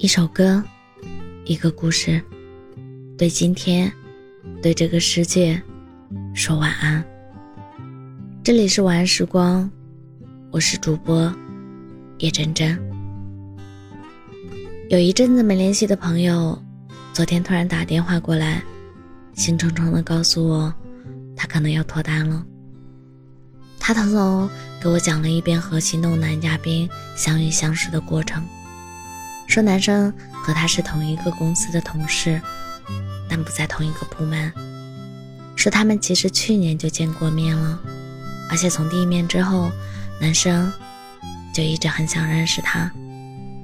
一首歌，一个故事，对今天，对这个世界，说晚安。这里是晚安时光，我是主播叶真真。有一阵子没联系的朋友，昨天突然打电话过来，兴冲冲的告诉我，他可能要脱单了。他偷偷给我讲了一遍和心动男嘉宾相遇相识的过程。说男生和他是同一个公司的同事，但不在同一个部门。说他们其实去年就见过面了，而且从第一面之后，男生就一直很想认识他，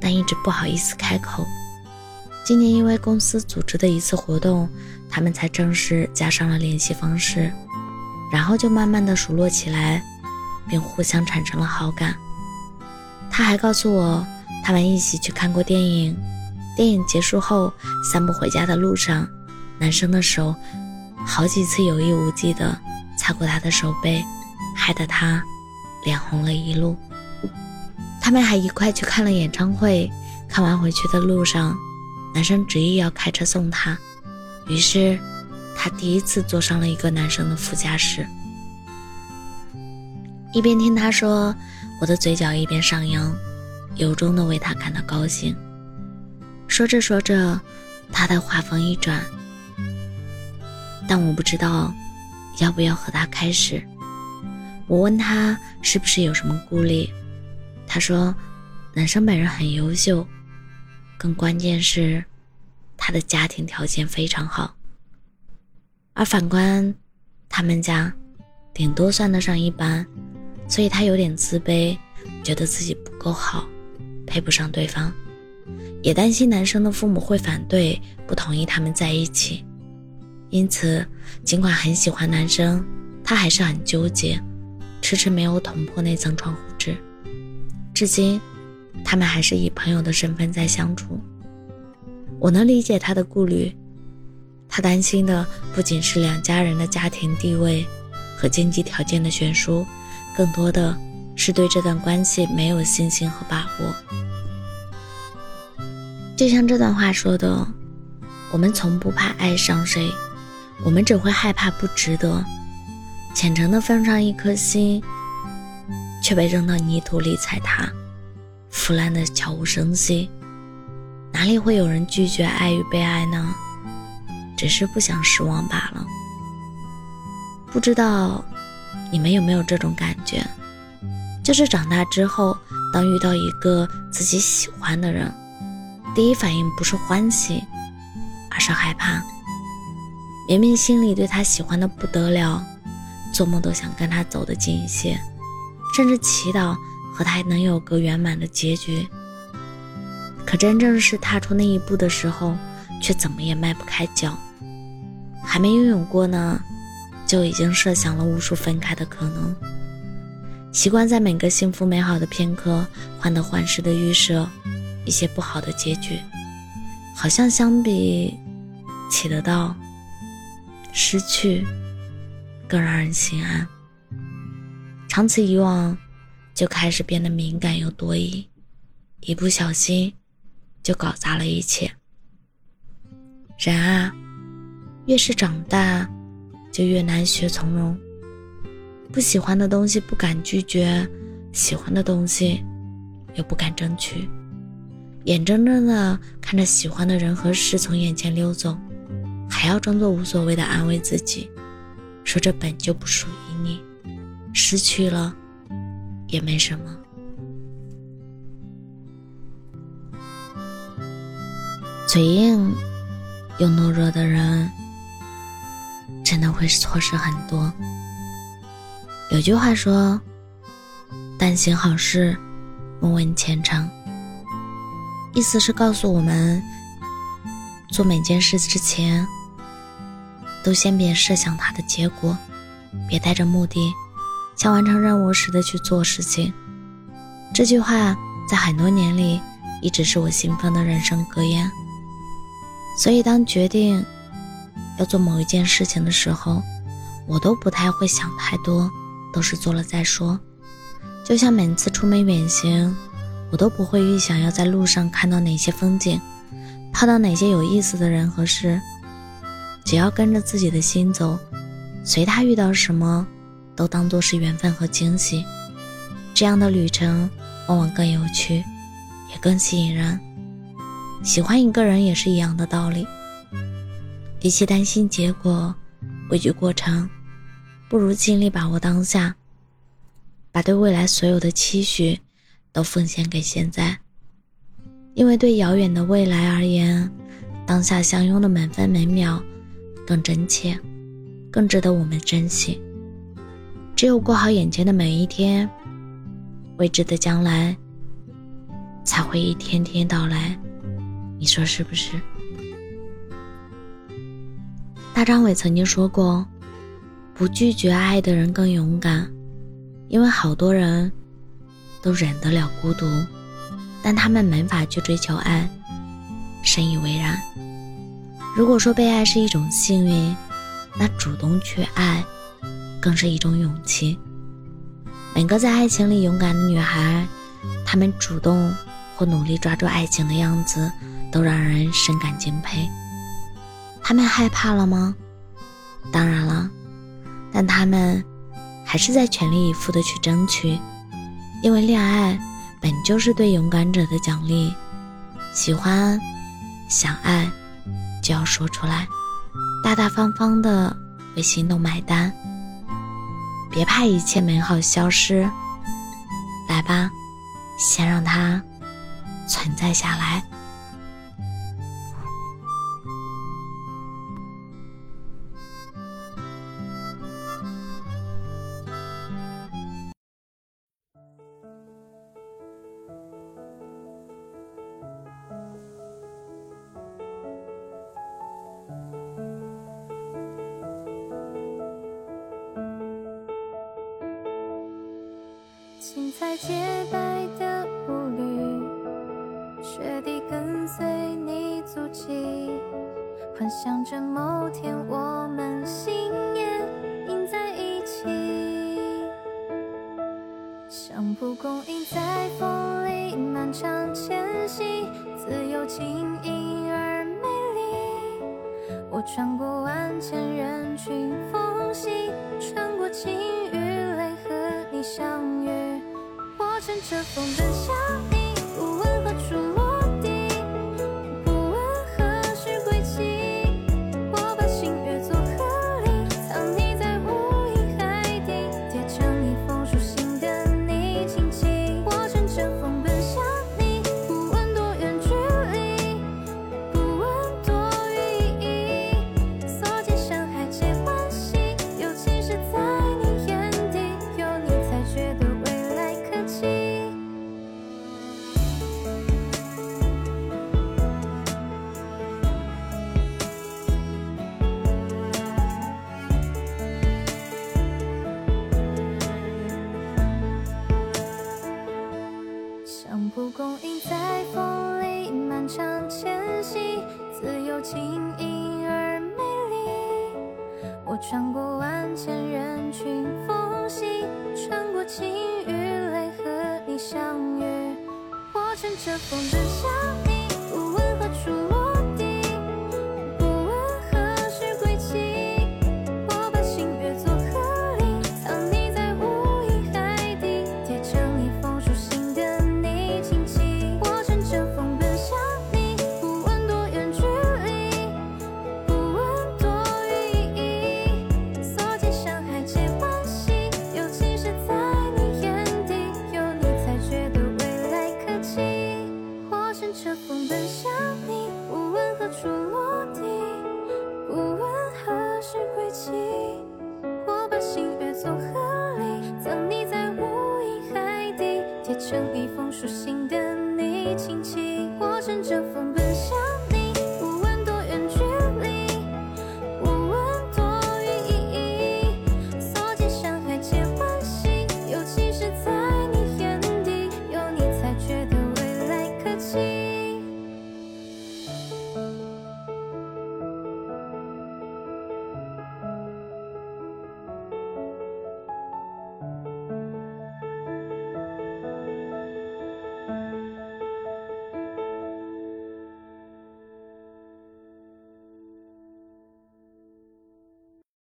但一直不好意思开口。今年因为公司组织的一次活动，他们才正式加上了联系方式，然后就慢慢的熟络起来，并互相产生了好感。他还告诉我。他们一起去看过电影，电影结束后散步回家的路上，男生的手好几次有意无意的擦过他的手背，害得他脸红了一路。他们还一块去看了演唱会，看完回去的路上，男生执意要开车送她，于是她第一次坐上了一个男生的副驾驶，一边听他说，我的嘴角一边上扬。由衷的为他感到高兴。说着说着，他的话锋一转，但我不知道要不要和他开始。我问他是不是有什么顾虑，他说男生本人很优秀，更关键是他的家庭条件非常好，而反观他们家，顶多算得上一般，所以他有点自卑，觉得自己不够好。配不上对方，也担心男生的父母会反对，不同意他们在一起。因此，尽管很喜欢男生，他还是很纠结，迟迟没有捅破那层窗户纸。至今，他们还是以朋友的身份在相处。我能理解他的顾虑，他担心的不仅是两家人的家庭地位和经济条件的悬殊，更多的。是对这段关系没有信心和把握，就像这段话说的：“我们从不怕爱上谁，我们只会害怕不值得。虔诚的奉上一颗心，却被扔到泥土里踩踏，腐烂的悄无声息。哪里会有人拒绝爱与被爱呢？只是不想失望罢了。不知道你们有没有这种感觉？”就是长大之后，当遇到一个自己喜欢的人，第一反应不是欢喜，而是害怕。明明心里对他喜欢的不得了，做梦都想跟他走得近一些，甚至祈祷和他能有个圆满的结局。可真正是踏出那一步的时候，却怎么也迈不开脚。还没拥有过呢，就已经设想了无数分开的可能。习惯在每个幸福美好的片刻患得患失的预设一些不好的结局，好像相比起得到失去更让人心安。长此以往，就开始变得敏感又多疑，一不小心就搞砸了一切。人啊，越是长大，就越难学从容。不喜欢的东西不敢拒绝，喜欢的东西又不敢争取，眼睁睁的看着喜欢的人和事从眼前溜走，还要装作无所谓的安慰自己，说这本就不属于你，失去了也没什么。嘴硬又懦弱的人，真的会错失很多。有句话说：“但行好事，莫问前程。”意思是告诉我们，做每件事之前，都先别设想它的结果，别带着目的，像完成任务似的去做事情。这句话在很多年里一直是我信奉的人生格言。所以，当决定要做某一件事情的时候，我都不太会想太多。都是做了再说，就像每次出门远行，我都不会预想要在路上看到哪些风景，碰到哪些有意思的人和事。只要跟着自己的心走，随他遇到什么，都当做是缘分和惊喜。这样的旅程往往更有趣，也更吸引人。喜欢一个人也是一样的道理。比起担心结果，畏惧过程，不如尽力把握当下，把对未来所有的期许都奉献给现在。因为对遥远的未来而言，当下相拥的每分每秒。更真切，更值得我们珍惜。只有过好眼前的每一天，未知的将来才会一天天到来。你说是不是？大张伟曾经说过：“不拒绝爱的人更勇敢，因为好多人都忍得了孤独，但他们没法去追求爱。”深以为然。如果说被爱是一种幸运，那主动去爱，更是一种勇气。每个在爱情里勇敢的女孩，她们主动或努力抓住爱情的样子，都让人深感敬佩。她们害怕了吗？当然了，但他们还是在全力以赴的去争取，因为恋爱本就是对勇敢者的奖励。喜欢，想爱。就要说出来，大大方方的为心动买单，别怕一切美好消失。来吧，先让它存在下来。洁白的步履，雪地跟随你足迹，幻想着某天我们心也印在一起。像蒲公英在风里漫长迁徙，自由轻盈而美丽。我穿过万千人群缝隙，穿过晴雨来和你相遇。乘着风奔向。轻盈而美丽。我穿过万千人群缝隙，穿过晴雨雷和你相遇。我乘着风奔轻轻我乘着